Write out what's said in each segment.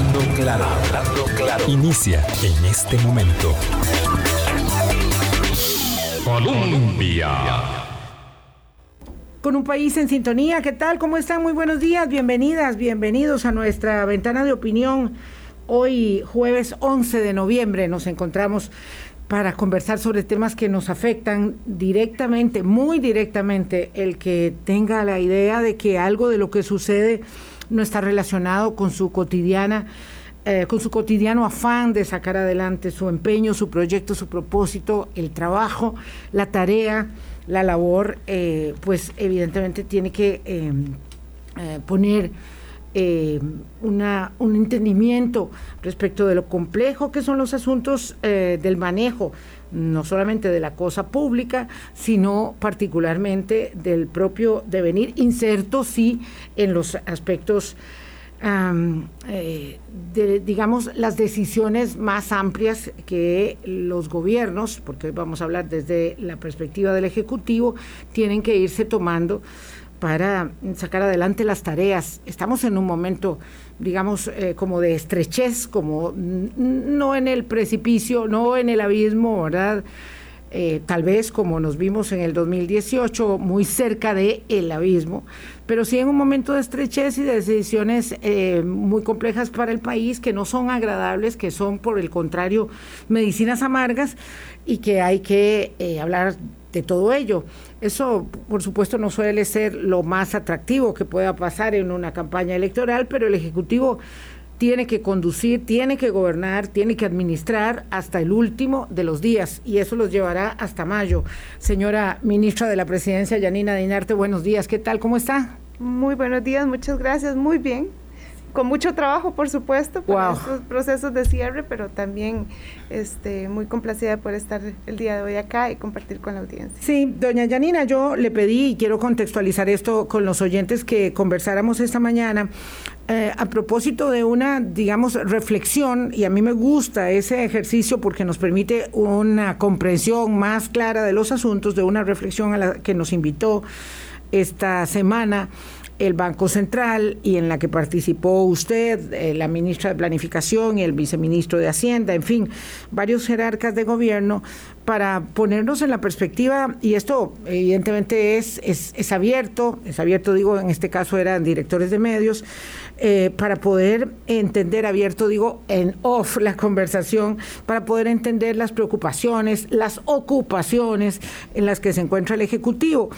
Hablando claro. Inicia en este momento. Colombia. Con un país en sintonía, ¿qué tal? ¿Cómo están? Muy buenos días, bienvenidas, bienvenidos a nuestra ventana de opinión. Hoy, jueves 11 de noviembre, nos encontramos para conversar sobre temas que nos afectan directamente, muy directamente, el que tenga la idea de que algo de lo que sucede no está relacionado con su cotidiana, eh, con su cotidiano afán de sacar adelante su empeño, su proyecto, su propósito, el trabajo, la tarea, la labor, eh, pues evidentemente tiene que eh, poner una, un entendimiento respecto de lo complejo que son los asuntos del manejo no solamente de la cosa pública, sino particularmente del propio devenir, inserto sí en los aspectos, eh, de, digamos, las decisiones más amplias que los gobiernos, porque hoy vamos a hablar desde la perspectiva del Ejecutivo, tienen que irse tomando para sacar adelante las tareas. Estamos en un momento digamos, eh, como de estrechez, como no en el precipicio, no en el abismo, ¿verdad? Eh, tal vez como nos vimos en el 2018, muy cerca de el abismo, pero sí en un momento de estrechez y de decisiones eh, muy complejas para el país, que no son agradables, que son, por el contrario, medicinas amargas y que hay que hablar de todo ello. Eso, por supuesto, no suele ser lo más atractivo que pueda pasar en una campaña electoral, pero el Ejecutivo tiene que conducir, tiene que gobernar, tiene que administrar hasta el último de los días y eso los llevará hasta mayo. Señora ministra de la Presidencia, Yanina Dinarte, buenos días. ¿Qué tal? ¿Cómo está? Muy buenos días, muchas gracias. Muy bien con mucho trabajo, por supuesto, por estos procesos de cierre, pero también este, muy complacida por estar el día de hoy acá y compartir con la audiencia. Sí, doña Yanina, yo le pedí, y quiero contextualizar esto con los oyentes que conversáramos esta mañana, eh, a propósito de una, digamos, reflexión, y a mí me gusta ese ejercicio porque nos permite una comprensión más clara de los asuntos, de una reflexión a la que nos invitó esta semana el Banco Central y en la que participó usted, eh, la ministra de Planificación y el viceministro de Hacienda, en fin, varios jerarcas de gobierno, para ponernos en la perspectiva, y esto evidentemente es, es, abierto, es abierto, digo, en este caso eran directores de medios, eh, para poder entender, abierto, digo, en off la conversación, para poder entender las preocupaciones, las ocupaciones en las que se encuentra el Ejecutivo.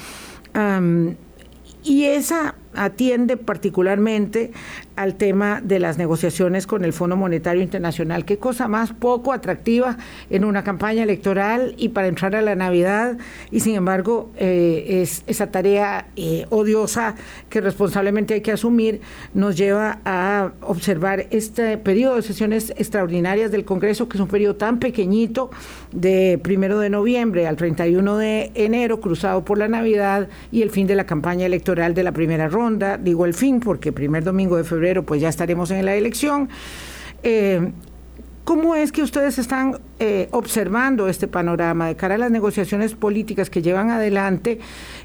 y esa atiende particularmente al tema de las negociaciones con el Fondo Monetario Internacional. Qué cosa más poco atractiva en una campaña electoral y para entrar a la Navidad y sin embargo eh, es esa tarea eh, odiosa que responsablemente hay que asumir nos lleva a observar este periodo de sesiones extraordinarias del Congreso que es un periodo tan pequeñito de primero de noviembre al 31 de enero cruzado por la Navidad y el fin de la campaña electoral de la primera ronda digo el fin, porque primer domingo de febrero pues ya estaremos en la elección. Eh, ¿Cómo es que ustedes están eh, observando este panorama de cara a las negociaciones políticas que llevan adelante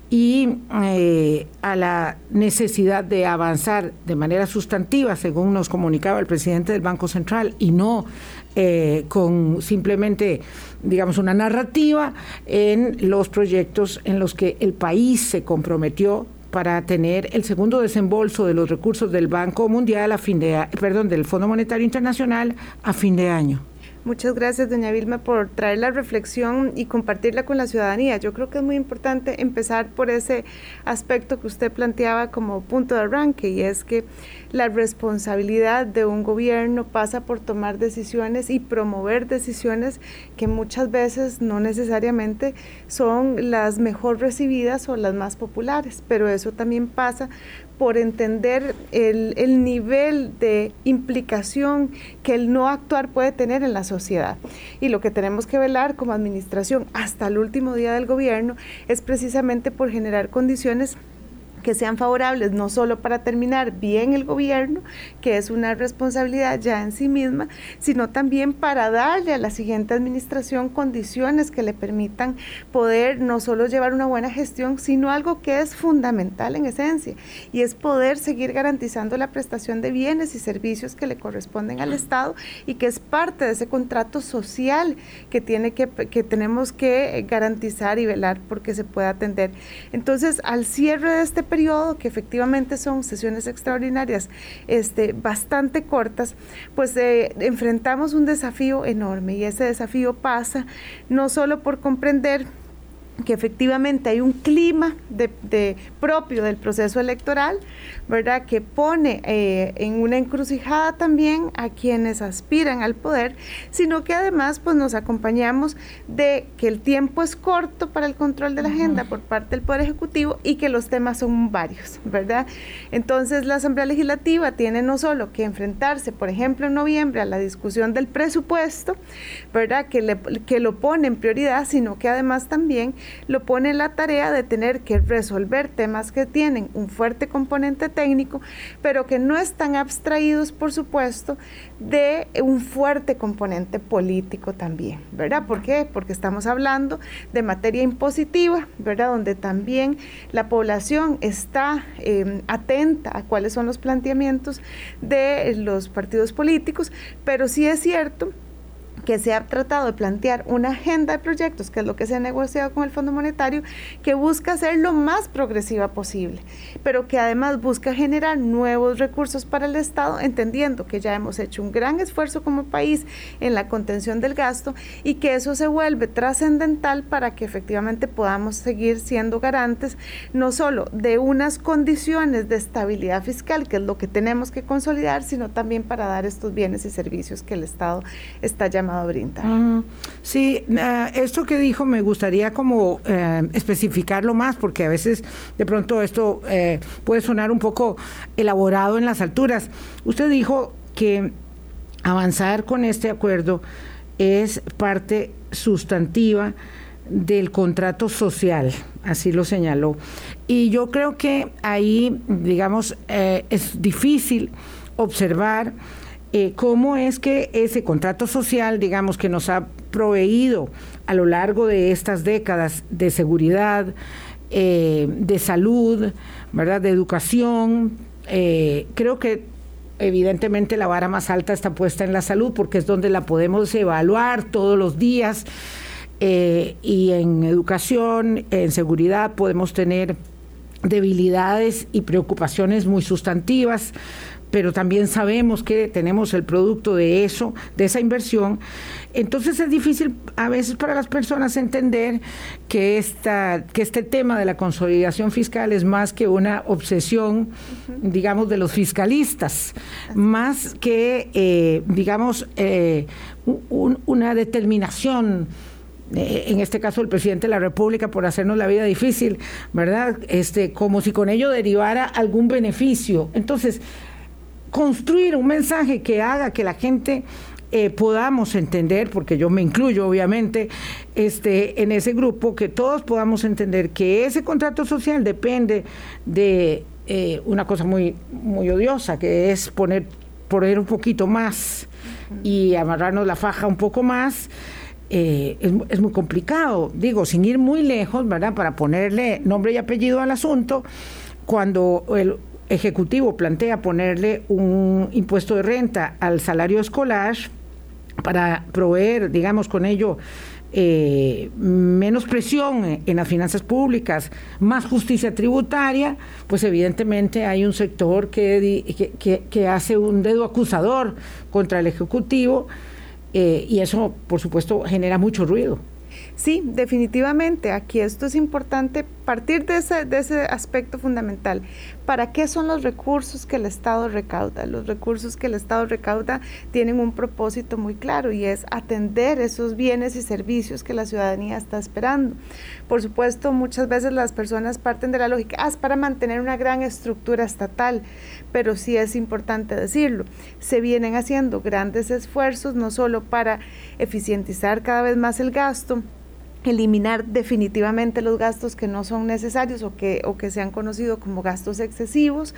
y eh, a la necesidad de avanzar de manera sustantiva, según nos comunicaba el presidente del Banco Central, y no con simplemente, digamos, una narrativa en los proyectos en los que el país se comprometió para tener el segundo desembolso de los recursos del Banco Mundial a fin de perdón, del Fondo Monetario Internacional a fin de año. Muchas gracias, doña Vilma, por traer la reflexión y compartirla con la ciudadanía. Yo creo que es muy importante empezar por ese aspecto que usted planteaba como punto de arranque, y es que la responsabilidad de un gobierno pasa por tomar decisiones y promover decisiones que muchas veces no necesariamente son las mejor recibidas o las más populares, pero eso también pasa por entender el, el, nivel de implicación que el no actuar puede tener en la sociedad. Y lo que tenemos que velar como administración hasta el último día del gobierno es precisamente por generar condiciones que sean favorables no solo para terminar bien el gobierno, que es una responsabilidad ya en sí misma, sino también para darle a la siguiente administración condiciones que le permitan poder no solo llevar una buena gestión, sino algo que es fundamental en esencia, y es poder seguir garantizando la prestación de bienes y servicios que le corresponden al Estado y que es parte de ese contrato social que, tiene que, que tenemos que garantizar y velar porque se pueda atender. Entonces, al cierre de este periodo, que efectivamente son sesiones extraordinarias este, bastante cortas, pues eh, enfrentamos un desafío enorme y ese desafío pasa no solo por comprender que efectivamente hay un clima de, propio del proceso electoral, ¿verdad? Que pone eh, en una encrucijada también a quienes aspiran al poder, sino que además pues nos acompañamos de que el tiempo es corto para el control de la agenda por parte del Poder Ejecutivo y que los temas son varios, ¿verdad? Entonces la Asamblea Legislativa tiene no solo que enfrentarse, por ejemplo, en noviembre a la discusión del presupuesto, ¿verdad? Que, le, que lo pone en prioridad, sino que además también lo pone en la tarea de tener que resolver temas que tienen un fuerte componente técnico, pero que no están abstraídos, por supuesto, de un fuerte componente político también, ¿verdad? ¿Por qué? Porque estamos hablando de materia impositiva, ¿verdad? Donde también la población está em, atenta a cuáles son los planteamientos de los partidos políticos, pero sí es cierto que se ha tratado de plantear una agenda de proyectos, que es lo que se ha negociado con el Fondo Monetario, que busca ser lo más progresiva posible, pero que además busca generar nuevos recursos para el Estado, entendiendo que ya hemos hecho un gran esfuerzo como país en la contención del gasto y que eso se vuelve trascendental para que efectivamente podamos seguir siendo garantes no solo de unas condiciones de estabilidad fiscal, que es lo que tenemos que consolidar, sino también para dar estos bienes y servicios que el Estado está llamado Sí, ah, esto que dijo me gustaría como eh, especificarlo más, porque a veces de pronto esto eh, puede sonar un poco elaborado en las alturas. Usted dijo que avanzar con este acuerdo es parte sustantiva del contrato social, así lo señaló. Y yo creo que ahí, digamos, eh, es difícil observar eh, cómo es que ese contrato social, digamos, que nos ha proveído a lo largo de estas décadas de seguridad, eh, de salud, ¿verdad? de educación, eh, creo que evidentemente la vara más alta está puesta en la salud porque es donde la podemos evaluar todos los días y en educación, en seguridad podemos tener debilidades y preocupaciones muy sustantivas pero también sabemos que tenemos el producto de eso, de esa inversión. Entonces es difícil a veces para las personas entender que, esta, que este tema de la consolidación fiscal es más que una obsesión, digamos, de los fiscalistas, más que, eh, digamos, eh, una determinación en este caso el presidente de la República por hacernos la vida difícil, ¿verdad? Este, como si con ello derivara algún beneficio. Entonces, construir un mensaje que haga que la gente eh, podamos entender, porque yo me incluyo obviamente este, en ese grupo, que todos podamos entender que ese contrato social depende de eh, una cosa muy, muy odiosa, que es poner, poner un poquito más y amarrarnos la faja un poco más. Eh, es, es, muy complicado, digo, sin ir muy lejos, ¿verdad? Para ponerle nombre y apellido al asunto, cuando el, Ejecutivo plantea ponerle un impuesto de renta al salario escolar para proveer, digamos, con ello eh, menos presión en las finanzas públicas, más justicia tributaria, pues evidentemente hay un sector que, que, hace un dedo acusador contra el Ejecutivo eh, y eso, por supuesto, genera mucho ruido. Sí, definitivamente. Aquí esto es importante partir de ese, de ese aspecto fundamental. ¿Para qué son los recursos que el Estado recauda? Los recursos que el Estado recauda tienen un propósito muy claro y es atender esos bienes y servicios que la ciudadanía está esperando. Por supuesto, muchas veces las personas parten de la lógica, ah, es para mantener una gran estructura estatal, pero sí es importante decirlo. Se vienen haciendo grandes esfuerzos, no solo para eficientizar cada vez más el gasto, eliminar definitivamente los gastos que no son necesarios o que, o que se han conocido como gastos excesivos,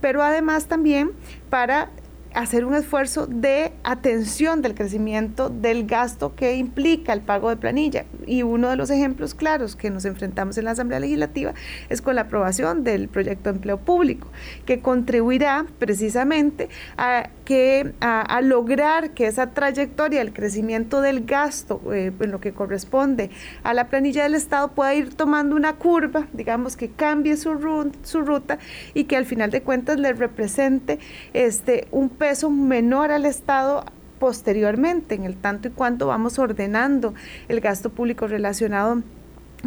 pero además también para hacer un esfuerzo de atención del crecimiento del gasto que implica el pago de planilla. Y uno de los ejemplos claros que nos enfrentamos en la Asamblea Legislativa es con la aprobación del proyecto de empleo público, que contribuirá precisamente a, que, a, lograr que esa trayectoria del crecimiento del gasto eh, en lo que corresponde a la planilla del Estado pueda ir tomando una curva, digamos que cambie su, su ruta y que al final de cuentas le represente este, un peso menor al Estado posteriormente, en el tanto y cuanto vamos ordenando el gasto público relacionado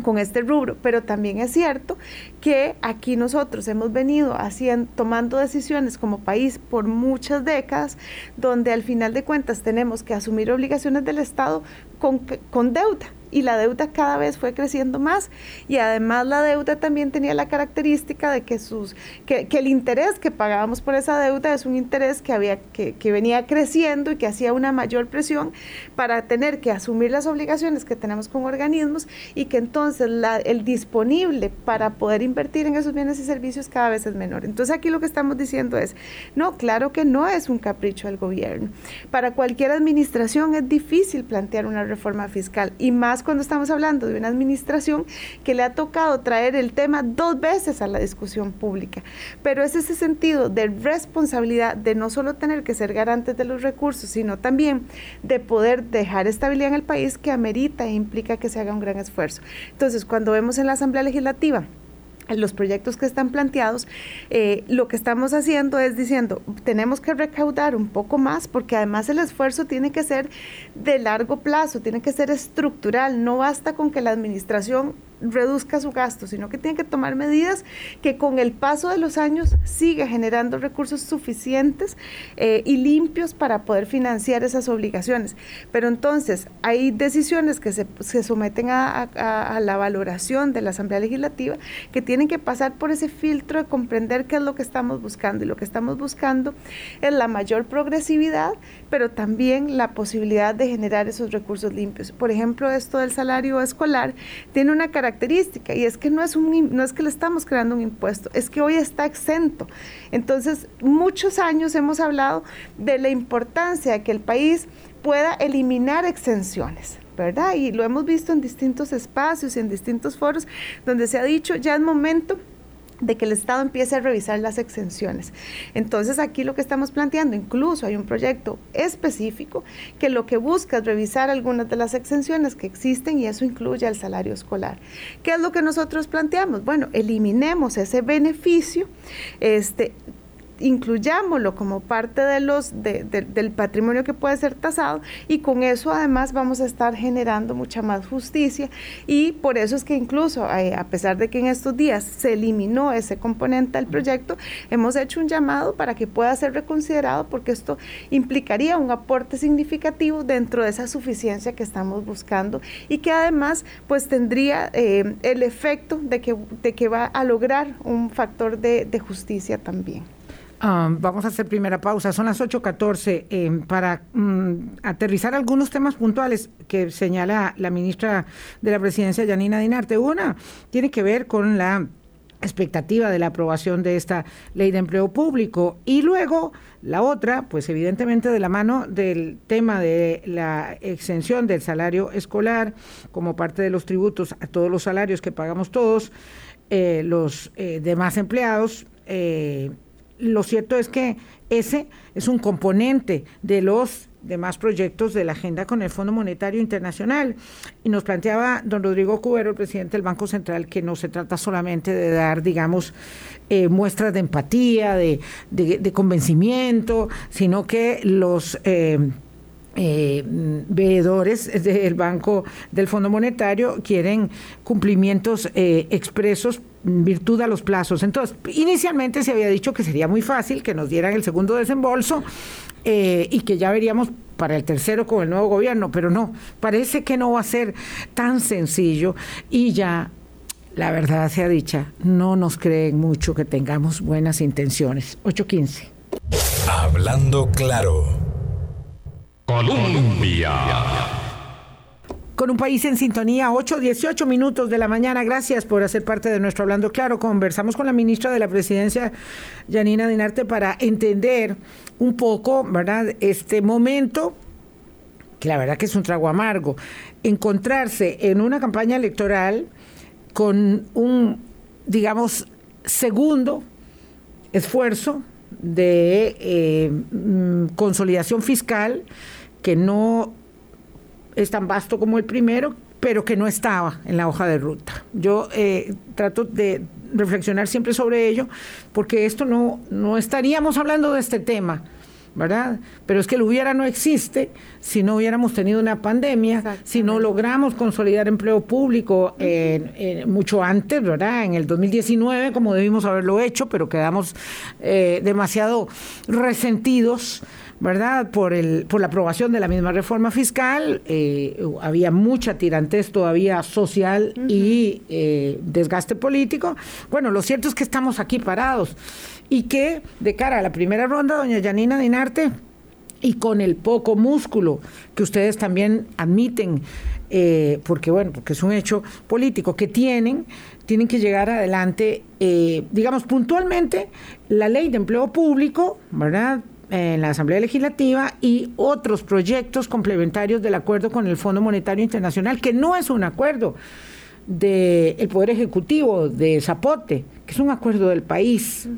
con este rubro, pero también es cierto que aquí nosotros hemos venido haciendo, tomando decisiones como país por muchas décadas, donde al final de cuentas tenemos que asumir obligaciones del Estado con, con deuda y la deuda cada vez fue creciendo más y además la deuda también tenía la característica de que sus que, el interés que pagábamos por esa deuda es un interés que había que, que, venía creciendo y que hacía una mayor presión para tener que asumir las obligaciones que tenemos con organismos y que entonces la, el disponible para poder invertir en esos bienes y servicios cada vez es menor. Entonces aquí lo que estamos diciendo es, no, claro que no es un capricho del gobierno. Para cualquier administración es difícil plantear una reforma fiscal y más cuando estamos hablando de una administración que le ha tocado traer el tema dos veces a la discusión pública. Pero es ese sentido de responsabilidad de no solo tener que ser garantes de los recursos, sino también de poder dejar estabilidad en el país que amerita e implica que se haga un gran esfuerzo. Entonces, cuando vemos en la Asamblea Legislativa, los proyectos que están planteados, eh, lo que estamos haciendo es diciendo, tenemos que recaudar un poco más porque además el esfuerzo tiene que ser de largo plazo, tiene que ser estructural, no basta con que la administración reduzca su gasto, sino que tiene que tomar medidas que con el paso de los años siga generando recursos suficientes eh, y limpios para poder financiar esas obligaciones. Pero entonces hay decisiones que se, someten a, a, la valoración de la Asamblea Legislativa que tienen que pasar por ese filtro de comprender qué es lo que estamos buscando. Y lo que estamos buscando es la mayor progresividad, pero también la posibilidad de generar esos recursos limpios. Por ejemplo, esto del salario escolar tiene una característica y es que no es, un, no es que le estamos creando un impuesto, es que hoy está exento. Entonces, muchos años hemos hablado de la importancia de que el país pueda eliminar exenciones. ¿verdad? Y lo hemos visto en distintos espacios y en distintos foros donde se ha dicho ya es momento de que el Estado empiece a revisar las exenciones. Entonces aquí lo que estamos planteando, incluso hay un proyecto específico que lo que busca es revisar algunas de las exenciones que existen y eso incluye el salario escolar. ¿Qué es lo que nosotros planteamos? Bueno, eliminemos ese beneficio, este, incluyámoslo como parte de los, del patrimonio que puede ser tasado y con eso además vamos a estar generando mucha más justicia y por eso es que incluso eh, a pesar de que en estos días se eliminó ese componente del proyecto, hemos hecho un llamado para que pueda ser reconsiderado porque esto implicaría un aporte significativo dentro de esa suficiencia que estamos buscando y que además pues tendría eh, el efecto de que, de que va a lograr un factor de justicia también. Vamos a hacer primera pausa. Son las 8.14 eh, para mm, aterrizar algunos temas puntuales que señala la ministra de la Presidencia, Yanina Dinarte. Una tiene que ver con la expectativa de la aprobación de esta ley de empleo público y luego la otra, pues evidentemente de la mano del tema de la exención del salario escolar como parte de los tributos a todos los salarios que pagamos todos, eh, los eh, demás empleados. Eh, lo cierto es que ese es un componente de los demás proyectos de la agenda con el Fondo Monetario Internacional. Y nos planteaba don Rodrigo Cubero, el presidente del Banco Central, que no se trata solamente de dar, digamos, eh, muestras de empatía, de, convencimiento, sino que los... Eh, eh, veedores del Banco del Fondo Monetario quieren cumplimientos eh, expresos virtud a los plazos. Entonces, inicialmente se había dicho que sería muy fácil que nos dieran el segundo desembolso eh, y que ya veríamos para el tercero con el nuevo gobierno, pero no, parece que no va a ser tan sencillo y ya la verdad sea dicha, no nos creen mucho que tengamos buenas intenciones. 8.15. Hablando claro. Colombia. Con un país en sintonía, 8, 18 minutos de la mañana. Gracias por hacer parte de nuestro Hablando Claro. Conversamos con la ministra de la Presidencia, Janina Dinarte, para entender un poco, ¿verdad?, este momento, que la verdad que es un trago amargo, encontrarse en una campaña electoral con un, digamos, segundo esfuerzo de eh, mm, consolidación fiscal que no es tan vasto como el primero, pero que no estaba en la hoja de ruta. Yo eh, trato de reflexionar siempre sobre ello, porque esto no, no estaríamos hablando de este tema ¿verdad? Pero es que el hubiera no existe si no hubiéramos tenido una pandemia, si no logramos consolidar empleo público mucho antes, ¿verdad? En el 2019, como debimos haberlo hecho, pero quedamos eh, demasiado resentidos. ¿Verdad? Por, el, por la aprobación de la misma reforma fiscal, eh, había mucha tirantez todavía social y eh, desgaste político. Bueno, lo cierto es que estamos aquí parados y que de cara a la primera ronda, doña Yanina Dinarte, y con el poco músculo que ustedes también admiten, eh, porque bueno, porque es un hecho político que tienen, tienen que llegar adelante, eh, digamos puntualmente, la ley de empleo público, ¿verdad? En la Asamblea Legislativa y otros proyectos complementarios del acuerdo con el Fondo Monetario Internacional, que no es un acuerdo del Poder Ejecutivo de Zapote, que es un acuerdo del país.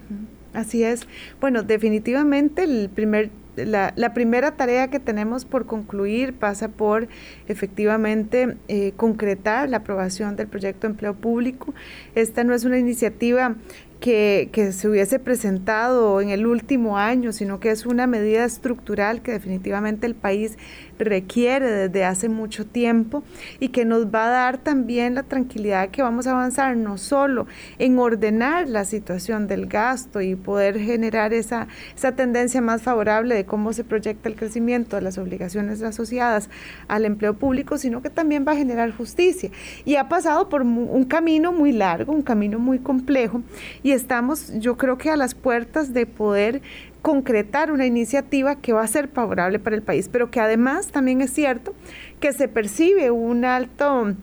Así es. Bueno, definitivamente el primer la, la, primera tarea que tenemos por concluir pasa por efectivamente eh, concretar la aprobación del proyecto de empleo público. Esta no es una iniciativa que, que, se hubiese presentado en el último año, sino que es una medida estructural que definitivamente el país requiere desde hace mucho tiempo y que nos va a dar también la tranquilidad que vamos a avanzar no solo en ordenar la situación del gasto y poder generar esa, esa tendencia más favorable de cómo se proyecta el crecimiento de las obligaciones asociadas al empleo público, sino que también va a generar justicia. Y ha pasado por un camino muy largo, un camino muy complejo y estamos yo creo que a las puertas de poder concretar una iniciativa que va a ser favorable para el país, pero que además también es cierto que se percibe un alto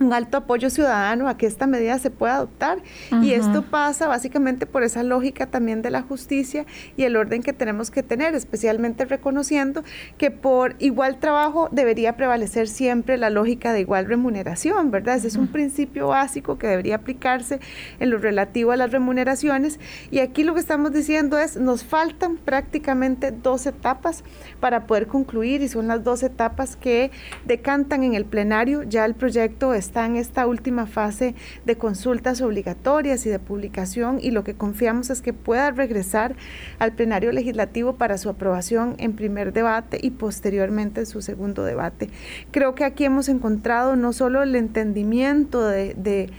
un alto apoyo ciudadano a que esta medida se pueda adoptar. Y esto pasa básicamente por esa lógica también de la justicia y el orden que tenemos que tener, especialmente reconociendo que por igual trabajo debería prevalecer siempre la lógica de igual remuneración, ¿verdad? Ese es un principio básico que debería aplicarse en lo relativo a las remuneraciones. Y aquí lo que estamos diciendo es, nos faltan prácticamente dos etapas para poder concluir y son las dos etapas que decantan en el plenario. Ya el proyecto es está en esta última fase de consultas obligatorias y de publicación y lo que confiamos es que pueda regresar al plenario legislativo para su aprobación en primer debate y posteriormente en su segundo debate. Creo que aquí hemos encontrado no solo el entendimiento de, de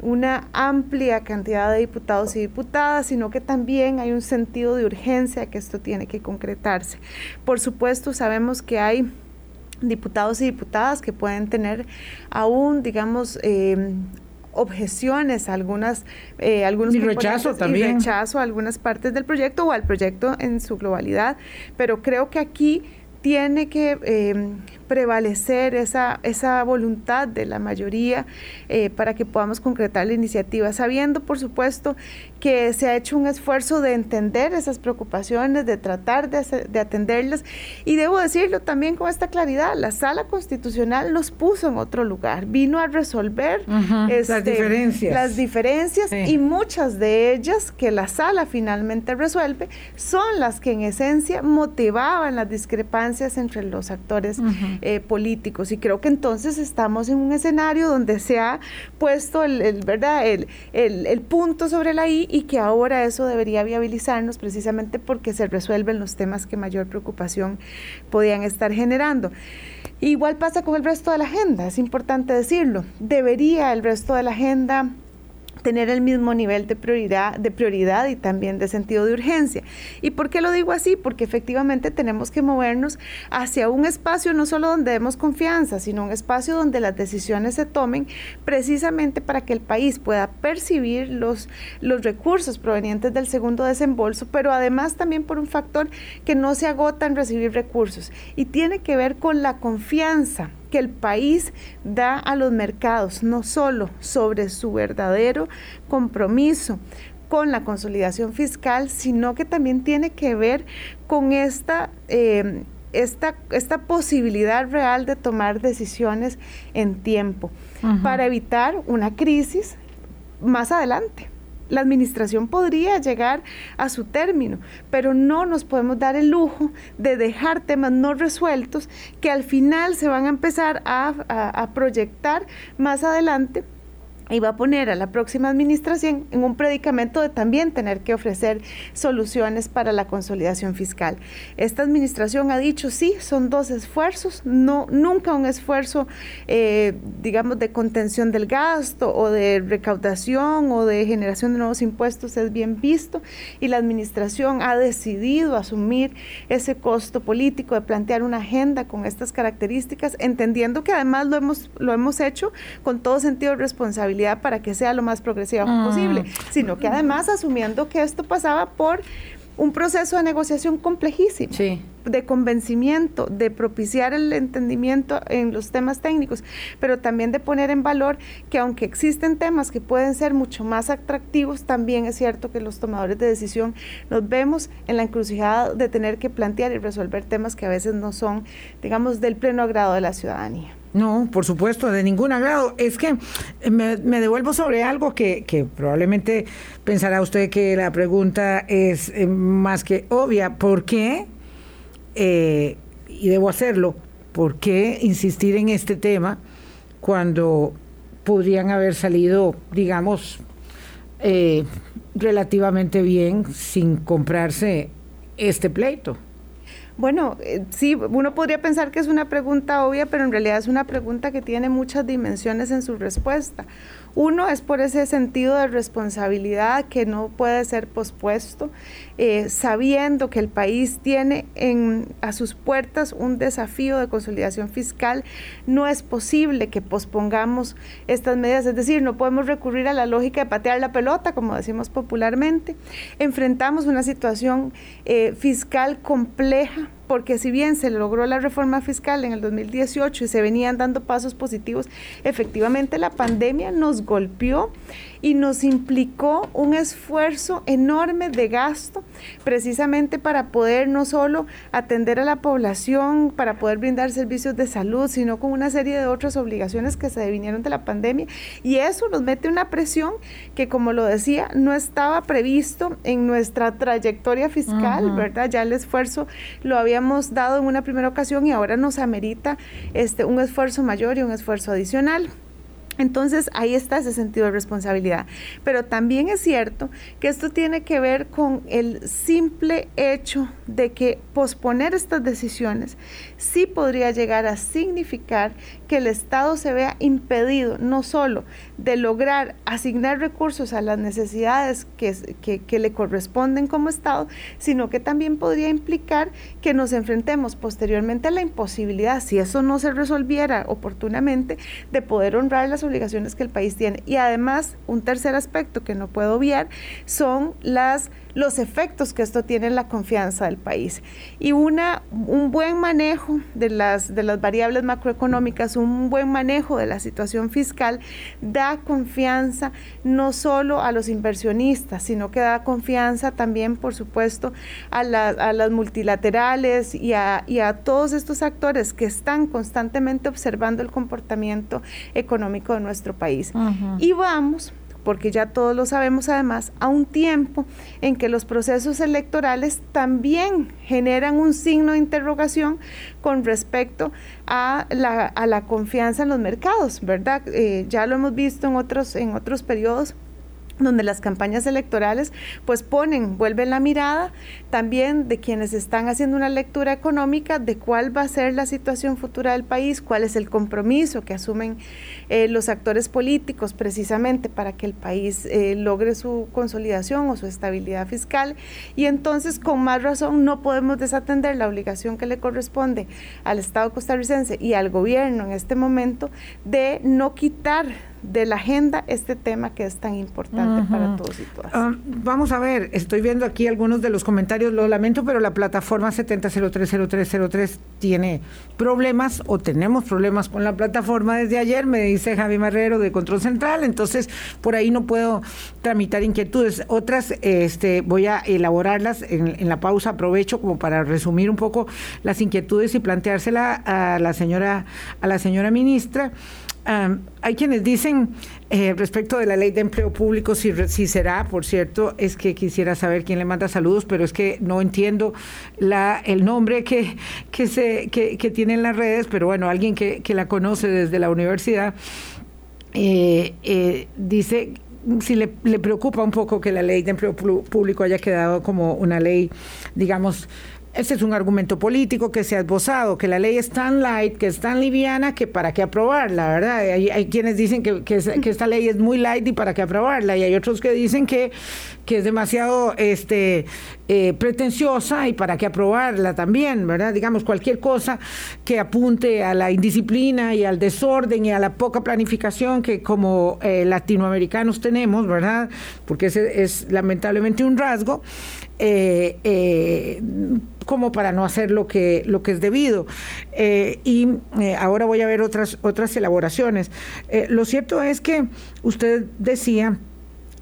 una amplia cantidad de diputados y diputadas, sino que también hay un sentido de urgencia que esto tiene que concretarse. Por supuesto, sabemos que hay diputados y diputadas que pueden tener aún, digamos, eh, objeciones a algunas eh, algunos y rechazo también. rechazo a algunas partes del proyecto o al proyecto en su globalidad. Pero creo que aquí tiene que eh, prevalecer esa, esa voluntad de la mayoría eh, para que podamos concretar la iniciativa, sabiendo, por supuesto, que se ha hecho un esfuerzo de entender esas preocupaciones, de tratar de, de atenderlas. Y debo decirlo también con esta claridad, la sala constitucional nos puso en otro lugar, vino a resolver este, las diferencias, las diferencias y muchas de ellas que la sala finalmente resuelve son las que en esencia motivaban las discrepancias entre los actores eh, políticos. Y creo que entonces estamos en un escenario donde se ha puesto el, ¿verdad? El, el, punto sobre la I y que ahora eso debería viabilizarnos precisamente porque se resuelven los temas que mayor preocupación podían estar generando. Igual pasa con el resto de la agenda, es importante decirlo. Debería el resto de la agenda tener el mismo nivel de prioridad, de prioridad y también de sentido de urgencia. ¿Y por qué lo digo así? Porque efectivamente tenemos que movernos hacia un espacio no solo donde demos confianza, sino un espacio donde las decisiones se tomen precisamente para que el país pueda percibir los, los recursos provenientes del segundo desembolso, pero además también por un factor que no se agota en recibir recursos y tiene que ver con la confianza que el país da a los mercados, no solo sobre su verdadero compromiso con la consolidación fiscal, sino que también tiene que ver con esta... Eh, esta, esta, posibilidad real de tomar decisiones en tiempo para evitar una crisis más adelante la administración podría llegar a su término, pero no nos podemos dar el lujo de dejar temas no resueltos que al final se van a empezar a, proyectar más adelante y va a poner a la próxima administración en un predicamento de también tener que ofrecer soluciones para la consolidación fiscal. Esta administración ha dicho sí, son dos esfuerzos, no nunca un esfuerzo, eh, digamos, de contención del gasto o de recaudación o de generación de nuevos impuestos es bien visto y la administración ha decidido asumir ese costo político de plantear una agenda con estas características, entendiendo que además lo hemos lo hemos hecho con todo sentido de responsabilidad para que sea lo más progresiva mm. posible, sino que además asumiendo que esto pasaba por un proceso de negociación complejísimo, de convencimiento, de propiciar el entendimiento en los temas técnicos, pero también de poner en valor que aunque existen temas que pueden ser mucho más atractivos, también es cierto que los tomadores de decisión nos vemos en la encrucijada de tener que plantear y resolver temas que a veces no son, digamos, del pleno agrado de la ciudadanía. No, por supuesto, de ningún agrado. Es que me, devuelvo sobre algo que, probablemente pensará usted que la pregunta es eh, más que obvia. ¿Por qué? Eh, y debo hacerlo. ¿Por qué insistir en este tema cuando podrían haber salido, digamos, eh, relativamente bien sin comprarse este pleito? Bueno, eh, sí, uno podría pensar que es una pregunta obvia, pero en realidad es una pregunta que tiene muchas dimensiones en su respuesta. Uno es por ese sentido de responsabilidad que no puede ser pospuesto, eh, sabiendo que el país tiene en, a sus puertas un desafío de consolidación fiscal, no es posible que pospongamos estas medidas, es decir, no podemos recurrir a la lógica de patear la pelota, como decimos popularmente. Enfrentamos una situación eh, fiscal compleja porque si bien se logró la reforma fiscal en el 2018 y se venían dando pasos positivos, efectivamente la pandemia nos golpeó y nos implicó un esfuerzo enorme de gasto precisamente para poder no solo atender a la población, para poder brindar servicios de salud, sino con una serie de otras obligaciones que se vinieron de la pandemia. Y eso nos mete una presión que, como lo decía, no estaba previsto en nuestra trayectoria fiscal, ¿verdad? Ya el esfuerzo lo habíamos dado en una primera ocasión y ahora nos amerita este, un esfuerzo mayor y un esfuerzo adicional. Entonces ahí está ese sentido de responsabilidad. Pero también es cierto que esto tiene que ver con el simple hecho de que posponer estas decisiones sí podría llegar a significar que el Estado se vea impedido no solo de lograr asignar recursos a las necesidades que, que, le corresponden como Estado, sino que también podría implicar que nos enfrentemos posteriormente a la imposibilidad, si eso no se resolviera oportunamente, de poder honrar las obligaciones que el país tiene. Y además, un tercer aspecto que no puedo obviar son las los efectos que esto tiene en la confianza del país. Y una, un buen manejo de las, de las variables macroeconómicas, un buen manejo de la situación fiscal, da confianza no solo a los inversionistas, sino que da confianza también, por supuesto, a, a las multilaterales y a, y a todos estos actores que están constantemente observando el comportamiento económico de nuestro país. Y vamos porque ya todos lo sabemos además, a un tiempo en que los procesos electorales también generan un signo de interrogación con respecto a la, confianza en los mercados, ¿verdad? Eh, ya lo hemos visto en otros, en otros periodos donde las campañas electorales pues ponen, vuelven la mirada también de quienes están haciendo una lectura económica de cuál va a ser la situación futura del país, cuál es el compromiso que asumen eh, los actores políticos precisamente para que el país eh, logre su consolidación o su estabilidad fiscal. Y entonces con más razón no podemos desatender la obligación que le corresponde al Estado costarricense y al gobierno en este momento de no quitar de la agenda este tema que es tan importante para todos y todas. Ah, vamos a ver, estoy viendo aquí algunos de los comentarios, lo lamento, pero la plataforma 70030303 tiene problemas o tenemos problemas con la plataforma desde ayer, me dice Javi Marrero de Control Central, entonces por ahí no puedo tramitar inquietudes. Otras este, voy a elaborarlas en, en la pausa, aprovecho como para resumir un poco las inquietudes y planteársela a la señora, a la señora ministra hay quienes dicen eh, respecto de la ley de empleo público, si, si será, por cierto, es que quisiera saber quién le manda saludos, pero es que no entiendo la, el nombre que, que, se, que, tiene en las redes, pero bueno, alguien que, la conoce desde la universidad eh, eh, dice si le, preocupa un poco que la ley de empleo público haya quedado como una ley, digamos, ese es un argumento político que se ha esbozado, que la ley es tan light, que es tan liviana, que para qué aprobarla, ¿verdad? Hay, hay quienes dicen que, que, esta ley es muy light y para qué aprobarla, y hay otros que dicen que, que es demasiado este, eh, pretenciosa y para qué aprobarla también, ¿verdad? Digamos, cualquier cosa que apunte a la indisciplina y al desorden y a la poca planificación que como eh, latinoamericanos tenemos, ¿verdad? Porque ese es lamentablemente un rasgo. Eh, como para no hacer lo que, lo que es debido. Eh, y eh, ahora voy a ver otras, otras elaboraciones. Eh, lo cierto es que usted decía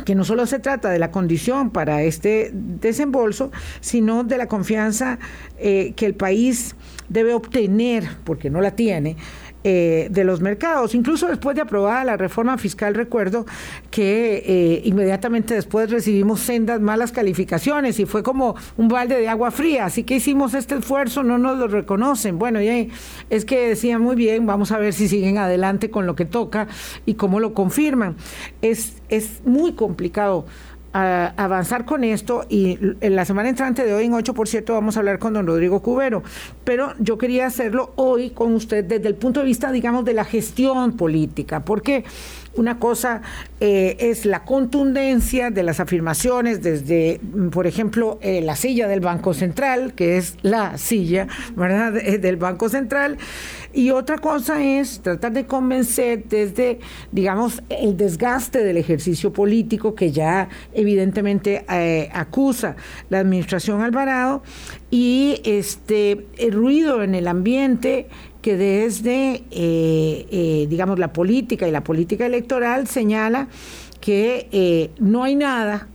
que no solo se trata de la condición para este desembolso, sino de la confianza que el país debe obtener, porque no la tiene, eh, de los mercados. Incluso después de aprobada la reforma fiscal, recuerdo que eh, inmediatamente después recibimos sendas malas calificaciones y fue como un balde de agua fría. Así que hicimos este esfuerzo, no nos lo reconocen. Bueno, y es que decían muy bien, vamos a ver si siguen adelante con lo que toca y cómo lo confirman. Es, es muy complicado a avanzar con esto y en la semana entrante de hoy en 8 por cierto vamos a hablar con don Rodrigo Cubero, pero yo quería hacerlo hoy con usted desde el punto de vista, digamos, de la gestión política, porque una cosa eh, es la contundencia de las afirmaciones desde, por ejemplo, eh, la silla del Banco Central, que es la silla, ¿verdad?, eh, del Banco Central, y otra cosa es tratar de convencer desde, digamos, el desgaste del ejercicio político que ya evidentemente acusa la administración Alvarado y este el ruido en el ambiente que desde, eh, eh, digamos, la política y la política electoral señala que eh, no hay nada,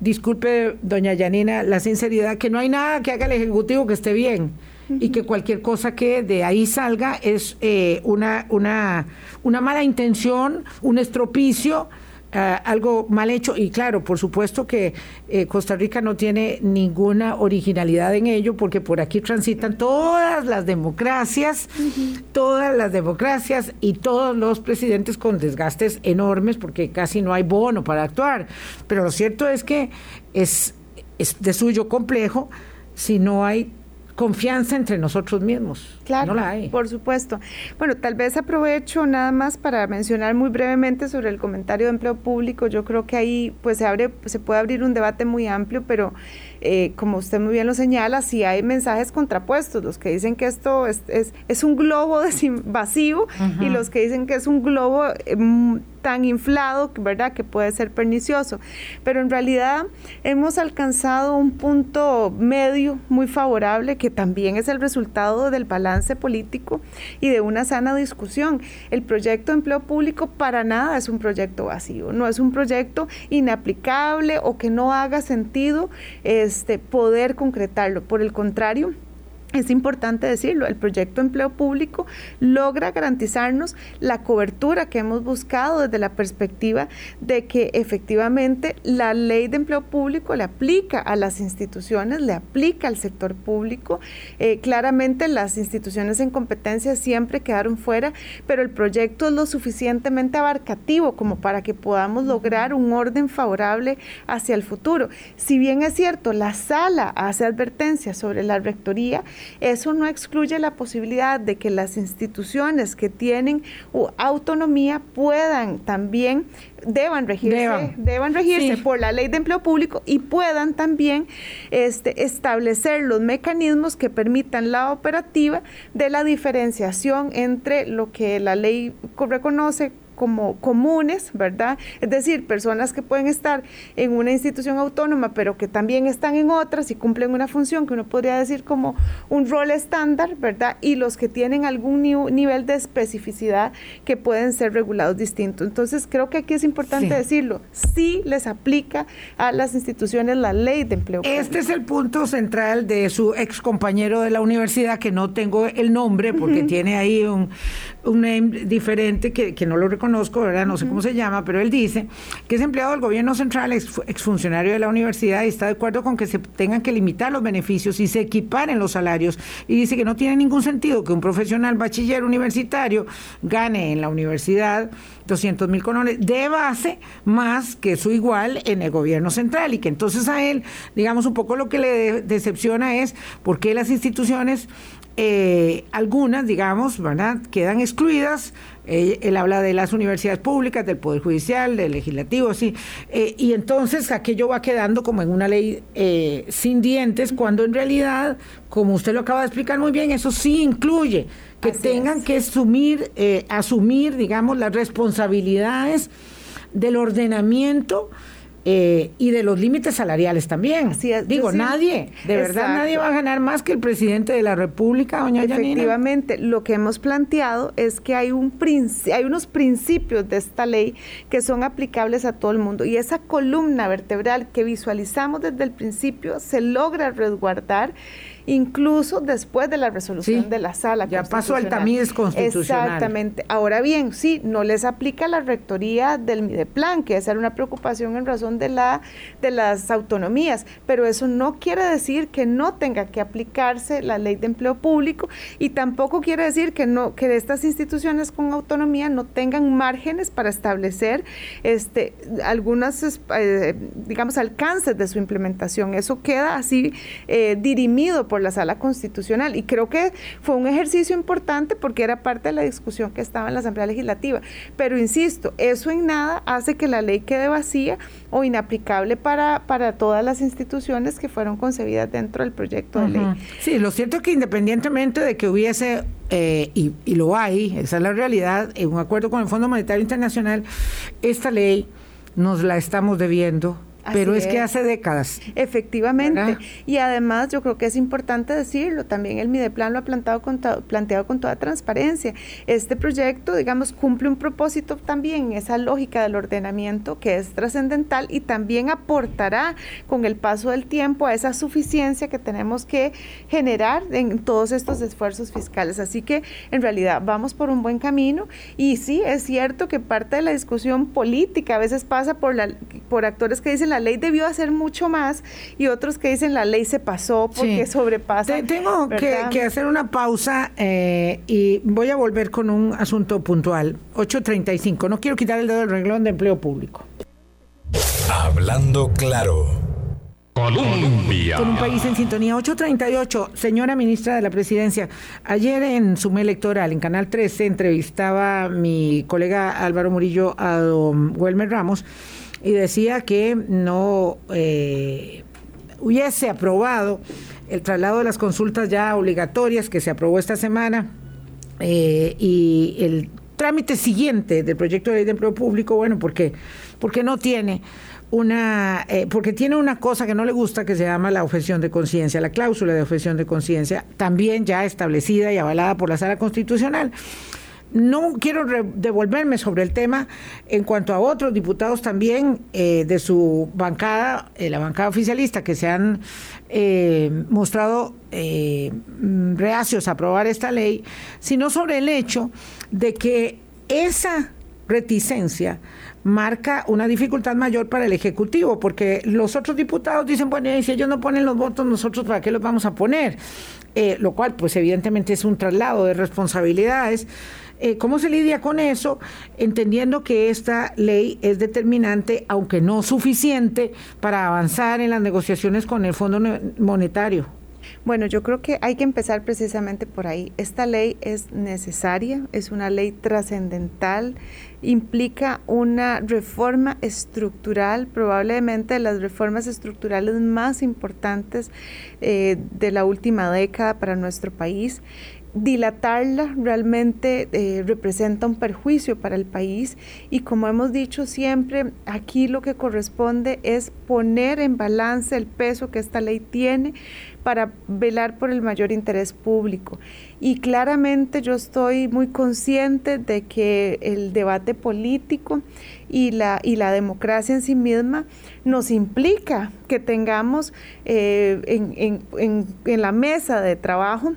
disculpe, doña Yanina, la sinceridad, que no hay nada que haga el Ejecutivo que esté bien y que cualquier cosa que de ahí salga es una, una, una mala intención, un estropicio Ah, algo mal hecho y claro, por supuesto que eh, Costa Rica no tiene ninguna originalidad en ello porque por aquí transitan todas las democracias, todas las democracias y todos los presidentes con desgastes enormes porque casi no hay bono para actuar. Pero lo cierto es que es, es de suyo complejo si no hay confianza entre nosotros mismos. Claro, no la hay. por supuesto. Bueno, tal vez aprovecho nada más para mencionar muy brevemente sobre el comentario de empleo público. Yo creo que ahí pues se abre, se puede abrir un debate muy amplio, pero eh, como usted muy bien lo señala, sí hay mensajes contrapuestos, los que dicen que esto es, es, un globo vacío y los que dicen que es un globo eh, tan inflado, ¿verdad?, que puede ser pernicioso. Pero en realidad hemos alcanzado un punto medio muy favorable, que también es el resultado del balance político y de una sana discusión. El proyecto de empleo público para nada es un proyecto vacío, no es un proyecto inaplicable o que no haga sentido este, poder concretarlo. Por el contrario, es importante decirlo, el proyecto de empleo público logra garantizarnos la cobertura que hemos buscado desde la perspectiva de que efectivamente la ley de empleo público le aplica a las instituciones, le aplica al sector público. Eh, claramente las instituciones en competencia siempre quedaron fuera, pero el proyecto es lo suficientemente abarcativo como para que podamos lograr un orden favorable hacia el futuro. Si bien es cierto, la sala hace advertencias sobre la rectoría, eso no excluye la posibilidad de que las instituciones que tienen autonomía puedan también deban regirse, deban, regirse por la ley de empleo público y puedan también este, establecer los mecanismos que permitan la operativa de la diferenciación entre lo que la ley reconoce como comunes, ¿verdad? Es decir, personas que pueden estar en una institución autónoma, pero que también están en otras y cumplen una función que uno podría decir como un rol estándar, ¿verdad? Y los que tienen algún nivel de especificidad que pueden ser regulados distintos. Entonces, creo que aquí es importante decirlo, sí les aplica a las instituciones la ley de empleo. Este es el punto central de su ex compañero de la universidad, que no tengo el nombre porque tiene ahí un, un name diferente que, que, no lo reconozco, ¿verdad? No sé cómo se llama, pero él dice que es empleado del gobierno central, ex, exfuncionario de la universidad y está de acuerdo con que se tengan que limitar los beneficios y se equiparen los salarios. Y dice que no tiene ningún sentido que un profesional bachiller universitario gane en la universidad 200 mil colones de base más que su igual en el gobierno central y que entonces a él, digamos, un poco lo que le decepciona es por qué las instituciones eh, algunas, digamos, ¿verdad? quedan excluidas. Eh, él habla de las universidades públicas, del Poder Judicial, del Legislativo, sí. Eh, y entonces aquello va quedando como en una ley sin dientes, cuando en realidad, como usted lo acaba de explicar muy bien, eso sí incluye que tengan que asumir, asumir, digamos, las responsabilidades del ordenamiento eh, y de los límites salariales también. Digo, nadie, de verdad nadie va a ganar más que el presidente de la República, doña Efectivamente, lo que hemos planteado es que hay, un hay unos principios de esta ley que son aplicables a todo el mundo y esa columna vertebral que visualizamos desde el principio se logra resguardar incluso después de la resolución de la sala. Ya pasó al tamiz constitucional. Exactamente. Ahora bien, sí, no les aplica la rectoría del Mideplan, que esa era una preocupación en razón de, la, de las autonomías, pero eso no quiere decir que no tenga que aplicarse la ley de empleo público y tampoco quiere decir que, no, que estas instituciones con autonomía no tengan márgenes para establecer este, algunas, eh, digamos, alcances de su implementación. Eso queda así eh, dirimido por la sala constitucional. Y creo que fue un ejercicio importante porque era parte de la discusión que estaba en la Asamblea Legislativa. Pero insisto, eso en nada hace que la ley quede vacía o inaplicable para, para todas las instituciones que fueron concebidas dentro del proyecto de ley. Sí, lo cierto es que independientemente de que hubiese, eh, y, y lo hay, esa es la realidad, en un acuerdo con el Fondo Monetario Internacional, esta ley nos la estamos debiendo pero es, que hace décadas. Efectivamente. Y además yo creo que es importante decirlo, también el Mideplan lo ha planteado con, planteado con toda transparencia. Este proyecto, digamos, cumple un propósito también, esa lógica del ordenamiento que es trascendental y también aportará con el paso del tiempo a esa suficiencia que tenemos que generar en todos estos esfuerzos fiscales. Así que en realidad vamos por un buen camino y sí, es cierto que parte de la discusión política a veces pasa por, la, por actores que dicen la ley debió hacer mucho más y otros que dicen la ley se pasó porque sobrepasa. tengo que, hacer una pausa eh, y voy a volver con un asunto puntual. 8.35. No quiero quitar el dedo del renglón de empleo público. Hablando claro. Colombia. Con un país en sintonía. 838, señora ministra de la Presidencia. Ayer en Suma Electoral, en Canal 13, entrevistaba mi colega Álvaro Murillo a don Welmer Ramos y decía que no eh, hubiese aprobado el traslado de las consultas ya obligatorias que se aprobó esta semana eh, y el trámite siguiente del proyecto de ley de empleo público, bueno, porque, porque no tiene una, eh, porque tiene una cosa que no le gusta que se llama la objeción de conciencia, la cláusula de objeción de conciencia, también ya establecida y avalada por la Sala Constitucional. No quiero devolverme sobre el tema en cuanto a otros diputados también eh, de su bancada, eh, la bancada oficialista, que se han eh, mostrado reacios a aprobar esta ley, sino sobre el hecho de que esa reticencia marca una dificultad mayor para el Ejecutivo, porque los otros diputados dicen, bueno, si ellos no ponen los votos, nosotros para qué los vamos a poner, lo cual pues evidentemente es un traslado de responsabilidades. Eh, ¿Cómo se lidia con eso? Entendiendo que esta ley es determinante, aunque no suficiente, para avanzar en las negociaciones con el Fondo Monetario. Bueno, yo creo que hay que empezar precisamente por ahí. Esta ley es necesaria, es una ley trascendental, implica una reforma estructural, probablemente de las reformas estructurales más importantes eh, de la última década para nuestro país dilatarla realmente eh, representa un perjuicio para el país y como hemos dicho siempre, aquí lo que corresponde es poner en balance el peso que esta ley tiene para velar por el mayor interés público. Y claramente yo estoy muy consciente de que el debate político y la, y la democracia en sí misma nos implica que tengamos eh, en, en, en la mesa de trabajo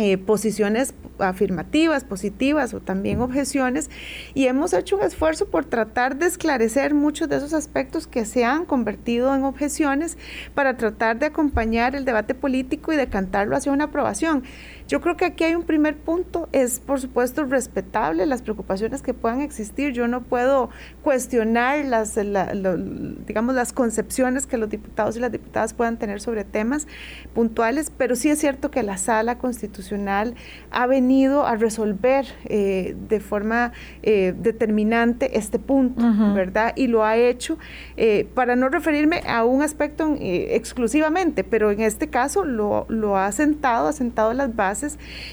eh, posiciones afirmativas, positivas o también objeciones y hemos hecho un esfuerzo por tratar de esclarecer muchos de esos aspectos que se han convertido en objeciones para tratar de acompañar el debate político y decantarlo hacia una aprobación. Yo creo que aquí hay un primer punto, es por supuesto respetable las preocupaciones que puedan existir. Yo no puedo cuestionar las, digamos, las concepciones que los diputados y las diputadas puedan tener sobre temas puntuales, pero sí es cierto que la sala constitucional ha venido a resolver eh, de forma eh, determinante este punto, ¿verdad? Y lo ha hecho eh, para no referirme a un aspecto exclusivamente, pero en este caso lo, lo ha sentado, ha sentado las bases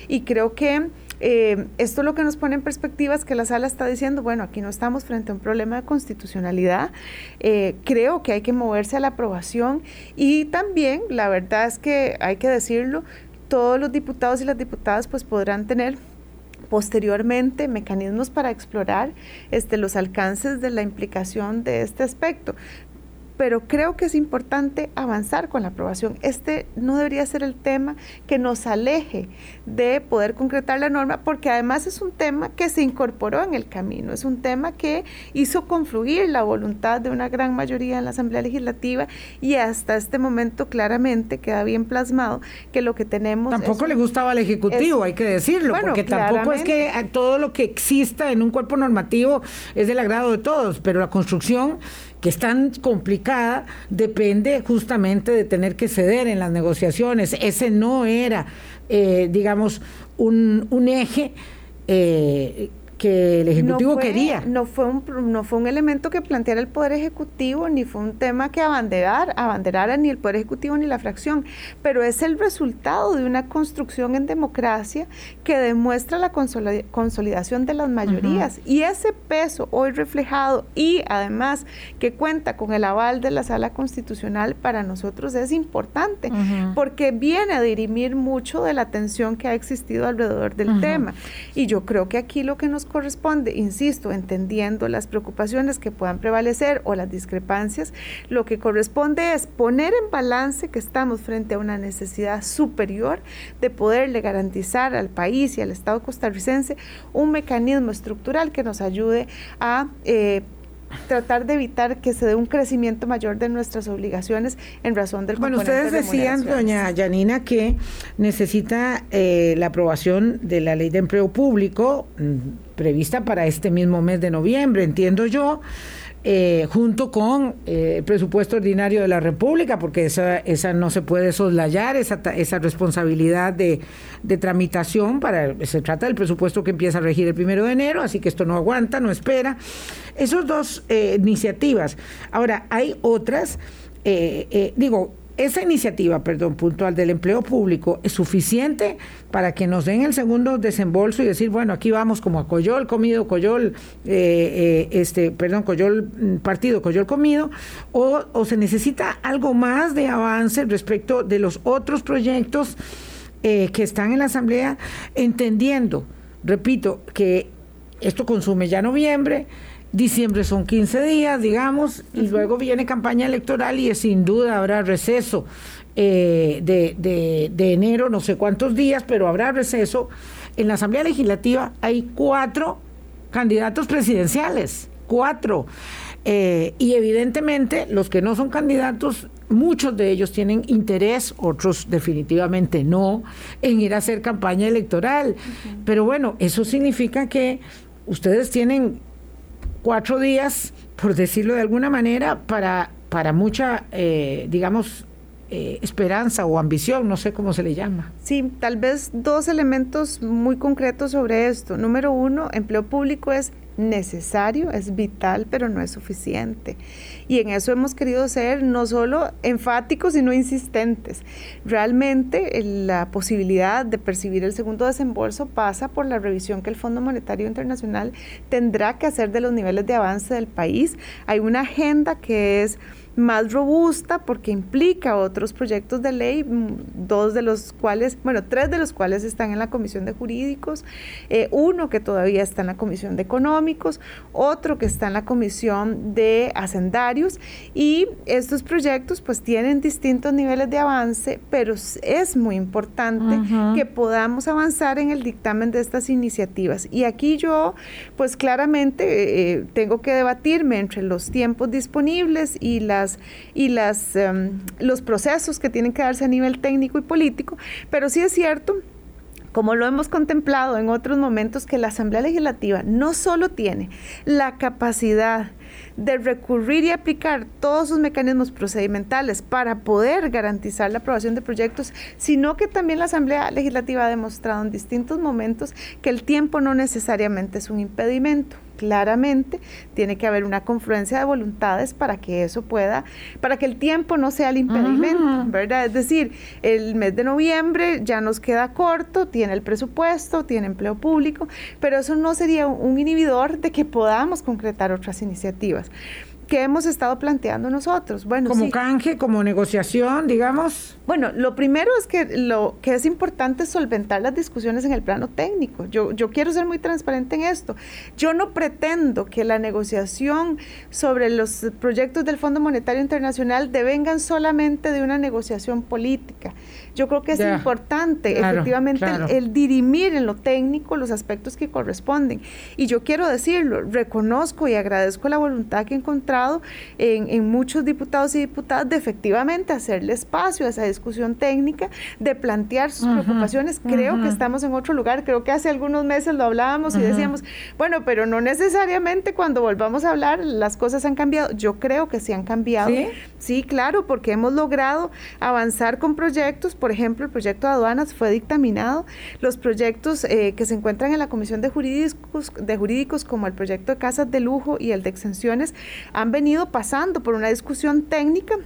y creo que eh, esto lo que nos pone en perspectiva es que la sala está diciendo, bueno, aquí no estamos frente a un problema de constitucionalidad, eh, creo que hay que moverse a la aprobación y también, la verdad es que hay que decirlo, todos los diputados y las diputadas pues podrán tener posteriormente mecanismos para explorar este, los alcances de la implicación de este aspecto pero creo que es importante avanzar con la aprobación. Este no debería ser el tema que nos aleje de poder concretar la norma, porque además es un tema que se incorporó en el camino, es un tema que hizo confluir la voluntad de una gran mayoría en la Asamblea Legislativa y hasta este momento claramente queda bien plasmado que lo que tenemos... Tampoco le gustaba al Ejecutivo, hay que decirlo, porque tampoco es que todo lo que exista en un cuerpo normativo es del agrado de todos, pero la construcción que es tan complicada, depende justamente de tener que ceder en las negociaciones. Ese no era, eh, digamos, un, un eje eh, que el Ejecutivo quería. No fue, un, no fue un elemento que planteara el Poder Ejecutivo, ni fue un tema que abanderar, abanderara ni el Poder Ejecutivo ni la fracción, pero es el resultado de una construcción en democracia que demuestra la consolidación de las mayorías. Y ese peso hoy reflejado y además que cuenta con el aval de la Sala Constitucional para nosotros es importante, porque viene a dirimir mucho de la tensión que ha existido alrededor del tema. Y yo creo que aquí lo que nos corresponde, insisto, entendiendo las preocupaciones que puedan prevalecer o las discrepancias, lo que corresponde es poner en balance que estamos frente a una necesidad superior de poderle garantizar al país y al Estado costarricense un mecanismo estructural que nos ayude a eh, tratar de evitar que se dé un crecimiento mayor de nuestras obligaciones en razón del Bueno, ustedes decían, doña Yanina, que necesita eh, la aprobación de la ley de empleo público mm, prevista para este mismo mes de noviembre, entiendo yo. Eh, junto con eh, el presupuesto ordinario de la República, porque esa, esa no se puede soslayar, esa, esa responsabilidad de, de, tramitación, para se trata del presupuesto que empieza a regir el primero de enero, así que esto no aguanta, no espera. Esas dos eh, iniciativas. Ahora, hay otras, digo, esa iniciativa, perdón, puntual del empleo público es suficiente para que nos den el segundo desembolso y decir, bueno, aquí vamos como a Coyol comido, Coyol, eh, eh, este, perdón, Coyol mm, partido, Coyol comido, o, se necesita algo más de avance respecto de los otros proyectos eh, que están en la Asamblea, entendiendo, repito, que esto consume ya noviembre, Diciembre son 15 días, digamos, y luego viene campaña electoral y sin duda habrá receso eh, de, de, enero, no sé cuántos días, pero habrá receso. En la Asamblea Legislativa hay cuatro candidatos presidenciales, cuatro. Eh, y evidentemente los que no son candidatos, muchos de ellos tienen interés, otros definitivamente no, en ir a hacer campaña electoral. Pero bueno, eso significa que ustedes tienen cuatro días, por decirlo de alguna manera, para, para mucha, eh, digamos, eh, esperanza o ambición, no sé cómo se le llama. Sí, tal vez dos elementos muy concretos sobre esto. Número uno, empleo público es necesario, es vital, pero no es suficiente. Y en eso hemos querido ser no solo enfáticos, sino insistentes. Realmente la posibilidad de percibir el segundo desembolso pasa por la revisión que el Fondo Monetario Internacional tendrá que hacer de los niveles de avance del país. Hay una agenda que es más robusta porque implica otros proyectos de ley, mm, dos de los cuales, bueno, tres de los cuales están en la Comisión de Jurídicos, eh, uno que todavía está en la Comisión de Económicos, otro que está en la Comisión de Hacendarios y estos proyectos pues tienen distintos niveles de avance, pero es muy importante que podamos avanzar en el dictamen de estas iniciativas. Y aquí yo pues claramente eh, tengo que debatirme entre los tiempos disponibles y las y em, los procesos que tienen que darse a nivel técnico y político, pero sí es cierto como lo hemos contemplado en otros momentos, que la Asamblea Legislativa no solo tiene la capacidad de recurrir y aplicar todos sus mecanismos procedimentales para poder garantizar la aprobación de proyectos, sino que también la Asamblea Legislativa ha demostrado en distintos momentos que el tiempo no necesariamente es un impedimento claramente tiene que haber una confluencia de voluntades para que eso pueda, para que el tiempo no sea el impedimento, ¿verdad? Es decir, el mes de noviembre ya nos queda corto, tiene el presupuesto, tiene empleo público, pero eso no sería un inhibidor de que podamos concretar otras iniciativas. ¿Qué hemos estado planteando nosotros? Bueno, como canje, como negociación, digamos. Bueno, lo primero es que lo que es importante es solventar las discusiones en el plano técnico. Yo, yo quiero ser muy transparente en esto. Yo no pretendo que la negociación sobre los proyectos del Fondo Monetario Internacional devengan solamente de una negociación política. Yo creo que es importante efectivamente el, dirimir en lo técnico los aspectos que corresponden. Y yo quiero decirlo, reconozco y agradezco la voluntad que he encontrado en, muchos diputados y diputadas de efectivamente hacerle espacio a esa discusión técnica, de plantear sus preocupaciones. Creo que estamos en otro lugar, creo que hace algunos meses lo hablábamos y decíamos, bueno, pero no necesariamente cuando volvamos a hablar las cosas han cambiado. Yo creo que sí han cambiado. Sí, claro, porque hemos logrado avanzar con proyectos por ejemplo, el proyecto de aduanas fue dictaminado. Los proyectos eh, que se encuentran en la Comisión de Jurídicos, de Jurídicos, como el proyecto de casas de lujo y el de exenciones, han venido pasando por una discusión técnica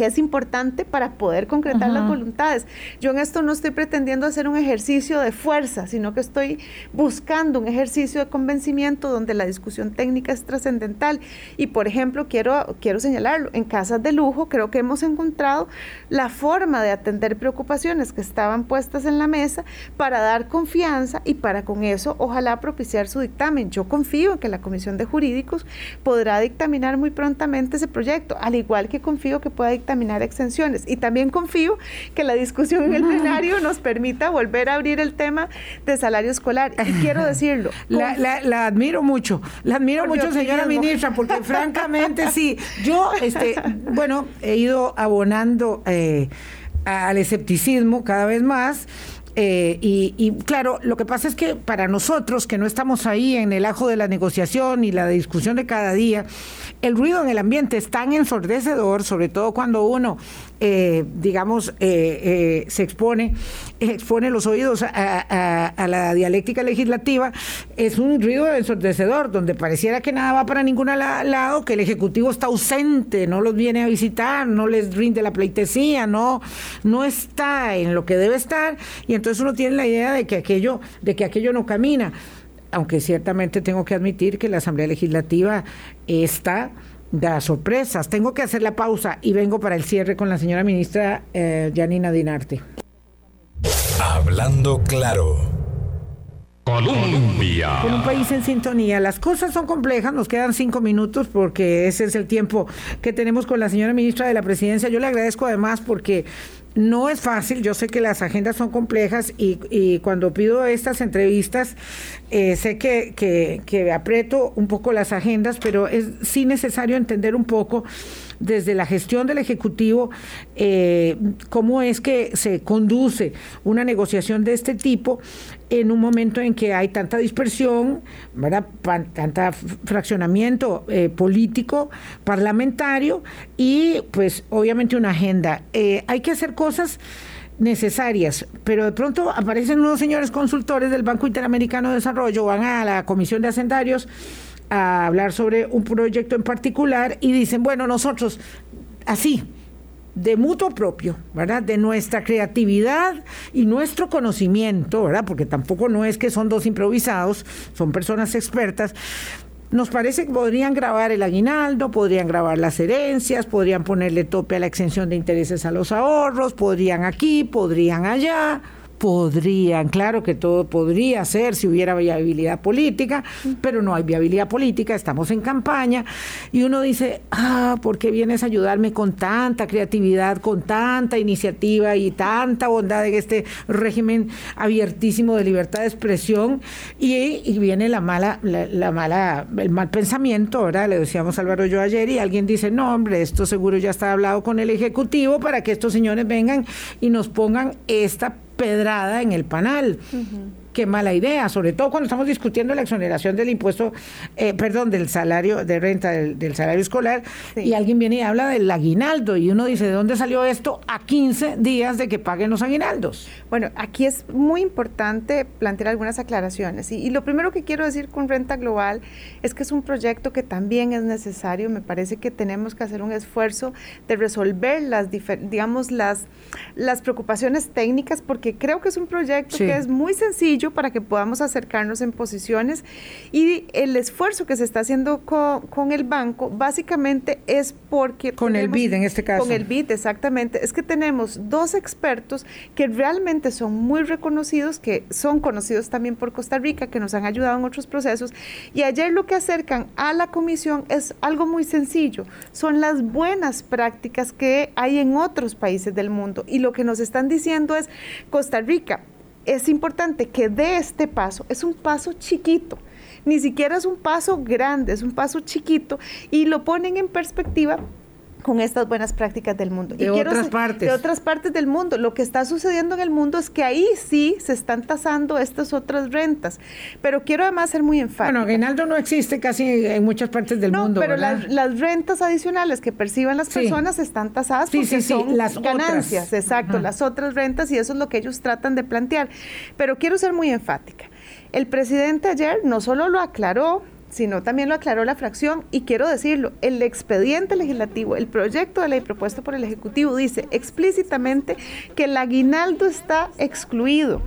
que es importante para poder concretar las voluntades. Yo en esto no estoy pretendiendo hacer un ejercicio de fuerza, sino que estoy buscando un ejercicio de convencimiento donde la discusión técnica es trascendental. Y por ejemplo, quiero, quiero señalarlo, en casas de lujo creo que hemos encontrado la forma de atender preocupaciones que estaban puestas en la mesa para dar confianza y para con eso ojalá propiciar su dictamen. Yo confío en que la Comisión de Jurídicos podrá dictaminar muy prontamente ese proyecto, al igual que confío que pueda dictaminar extensiones. Y también confío que la discusión en el plenario nos permita volver a abrir el tema de salario escolar. Y quiero decirlo. La, admiro mucho, la admiro mucho, señora ministra, porque francamente sí, yo, este, bueno, he ido abonando eh, al escepticismo cada vez más. Eh, y, y, claro, lo que pasa es que para nosotros, que no estamos ahí en el ajo de la negociación y la discusión de cada día, el ruido en el ambiente es tan ensordecedor, sobre todo cuando uno, eh, digamos, eh, se expone, expone los oídos a, la dialéctica legislativa, es un ruido ensordecedor, donde pareciera que nada va para ningún lado, que el Ejecutivo está ausente, no los viene a visitar, no les rinde la pleitesía, no, no está en lo que debe estar, y entonces uno tiene la idea de que aquello, de que aquello no camina. Aunque ciertamente tengo que admitir que la Asamblea Legislativa está da sorpresas. Tengo que hacer la pausa y vengo para el cierre con la señora ministra eh, Janina Dinarte. Hablando claro. Colombia. Con un país en sintonía. Las cosas son complejas, nos quedan cinco minutos porque ese es el tiempo que tenemos con la señora ministra de la Presidencia. Yo le agradezco además porque no es fácil, yo sé que las agendas son complejas y, cuando pido estas entrevistas eh, sé que, que, aprieto un poco las agendas, pero es sí necesario entender un poco desde la gestión del Ejecutivo eh, cómo es que se conduce una negociación de este tipo en un momento en que hay tanta dispersión, ¿verdad? tanta fraccionamiento eh, político, parlamentario y pues obviamente una agenda. Eh, hay que hacer cosas necesarias, pero de pronto aparecen unos señores consultores del Banco Interamericano de Desarrollo, van a la Comisión de Hacendarios a hablar sobre un proyecto en particular y dicen, bueno, nosotros así, de mutuo propio, ¿verdad? De nuestra creatividad y nuestro conocimiento, ¿verdad? Porque tampoco no es que son dos improvisados, son personas expertas. Nos parece que podrían grabar el aguinaldo, podrían grabar las herencias, podrían ponerle tope a la exención de intereses a los ahorros, podrían aquí, podrían allá podrían, claro que todo podría ser si hubiera viabilidad política, pero no hay viabilidad política, estamos en campaña y uno dice, ah, ¿por qué vienes a ayudarme con tanta creatividad, con tanta iniciativa y tanta bondad en este régimen abiertísimo de libertad de expresión? Y, viene la mala, la, mala, el mal pensamiento, ahora le decíamos Álvaro yo ayer, y alguien dice, no, hombre, esto seguro ya está hablado con el Ejecutivo para que estos señores vengan y nos pongan esta pedrada en el panal qué mala idea, sobre todo cuando estamos discutiendo la exoneración del impuesto, eh, perdón, del salario de renta del, salario escolar, y alguien viene y habla del aguinaldo, y uno dice, ¿de dónde salió esto a 15 días de que paguen los aguinaldos? Bueno, aquí es muy importante plantear algunas aclaraciones, y, lo primero que quiero decir con renta global es que es un proyecto que también es necesario, me parece que tenemos que hacer un esfuerzo de resolver las, digamos, las, las preocupaciones técnicas, porque creo que es un proyecto que es muy sencillo, para que podamos acercarnos en posiciones y el esfuerzo que se está haciendo con, el banco básicamente es porque... Con el BID en este caso. Con el BID, exactamente. Es que tenemos dos expertos que realmente son muy reconocidos, que son conocidos también por Costa Rica, que nos han ayudado en otros procesos. Y ayer lo que acercan a la comisión es algo muy sencillo. Son las buenas prácticas que hay en otros países del mundo. Y lo que nos están diciendo es, Costa Rica, es importante que dé este paso. Es un paso chiquito, ni siquiera es un paso grande, es un paso chiquito y lo ponen en perspectiva con estas buenas prácticas del mundo. De otras partes. De otras partes del mundo. Lo que está sucediendo en el mundo es que ahí sí se están tasando estas otras rentas. Pero quiero además ser muy enfática. Bueno, aguinaldo no existe casi en muchas partes del mundo. Pero las, rentas adicionales que perciban las personas están tasadas porque son las ganancias. Exacto, las otras rentas y eso es lo que ellos tratan de plantear. Pero quiero ser muy enfática. El presidente ayer no solo lo aclaró, sino también lo aclaró la fracción y quiero decirlo, el expediente legislativo, el proyecto de ley propuesto por el Ejecutivo dice explícitamente que el aguinaldo está excluido.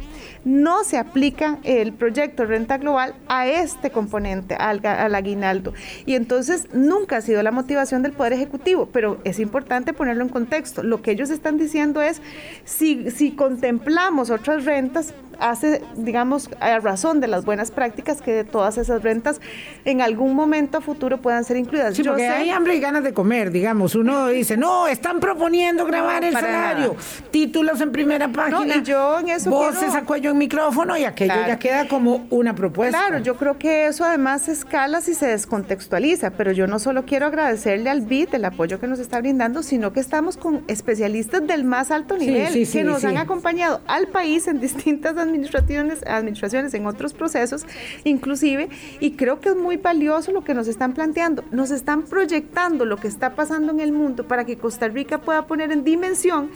No se aplica el proyecto renta global a este componente, al, aguinaldo. Y entonces nunca ha sido la motivación del Poder Ejecutivo, pero es importante ponerlo en contexto. Lo que ellos están diciendo es, si, si contemplamos otras rentas, hace, digamos, a razón de las buenas prácticas que de todas esas rentas en algún momento futuro puedan ser incluidas. Sí, porque hay hambre y ganas de comer, digamos. Uno dice, no, están proponiendo grabar el salario, títulos en primera página, y yo en eso voces a cuello en micrófono y aquello ya queda como una propuesta. Claro, yo creo que eso además escala si se descontextualiza, pero yo no solo quiero agradecerle al BID el apoyo que nos está brindando, sino que estamos con especialistas del más alto nivel que nos han acompañado al país en distintas administraciones, administraciones en otros procesos, inclusive, y creo que es muy valioso lo que nos están planteando. Nos están proyectando lo que está pasando en el mundo para que Costa Rica pueda poner en dimensión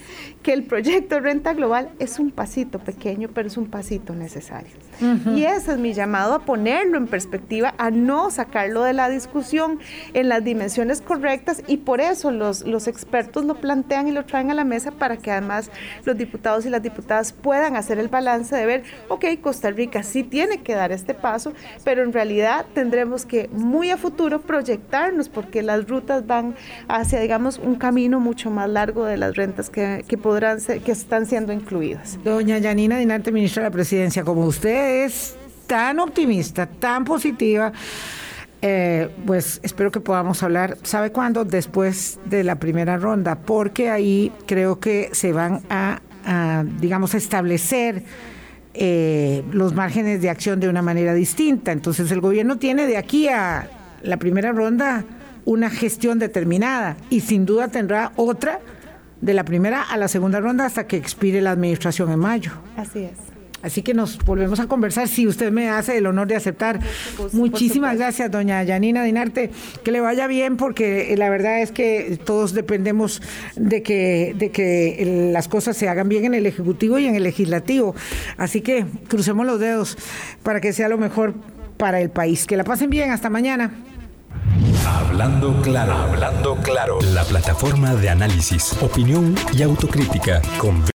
que el proyecto Renta Global es un pasito pequeño, pero es un pasito necesario. Y ese es mi llamado a ponerlo en perspectiva, a no sacarlo de la discusión en las dimensiones correctas y por eso los, los expertos lo plantean y lo traen a la mesa para que además los diputados y las diputadas puedan hacer el balance de ver, ok, Costa Rica sí tiene que dar este paso, pero en realidad tendremos que muy a futuro proyectarnos porque las rutas van hacia, digamos, un camino mucho más largo de las rentas que, que podrán ser, que están siendo incluidas. Doña Yanina Dinarte, ministra de la Presidencia, como usted es tan optimista, tan positiva, eh, pues espero que podamos hablar, ¿sabe cuándo? Después de la primera ronda, porque ahí creo que se van a, a digamos, establecer eh, los márgenes de acción de una manera distinta. Entonces el gobierno tiene de aquí a la primera ronda una gestión determinada y sin duda tendrá otra de la primera a la segunda ronda hasta que expire la administración en mayo. Así es. Así que nos volvemos a conversar si usted me hace el honor de aceptar. Muchísimas gracias, doña Yanina Dinarte. Que le vaya bien porque la verdad es que todos dependemos de que, de que las cosas se hagan bien en el Ejecutivo y en el Legislativo. Así que crucemos los dedos para que sea lo mejor para el país. Que la pasen bien. Hasta mañana. Hablando claro, hablando claro. La plataforma de análisis, opinión y autocrítica con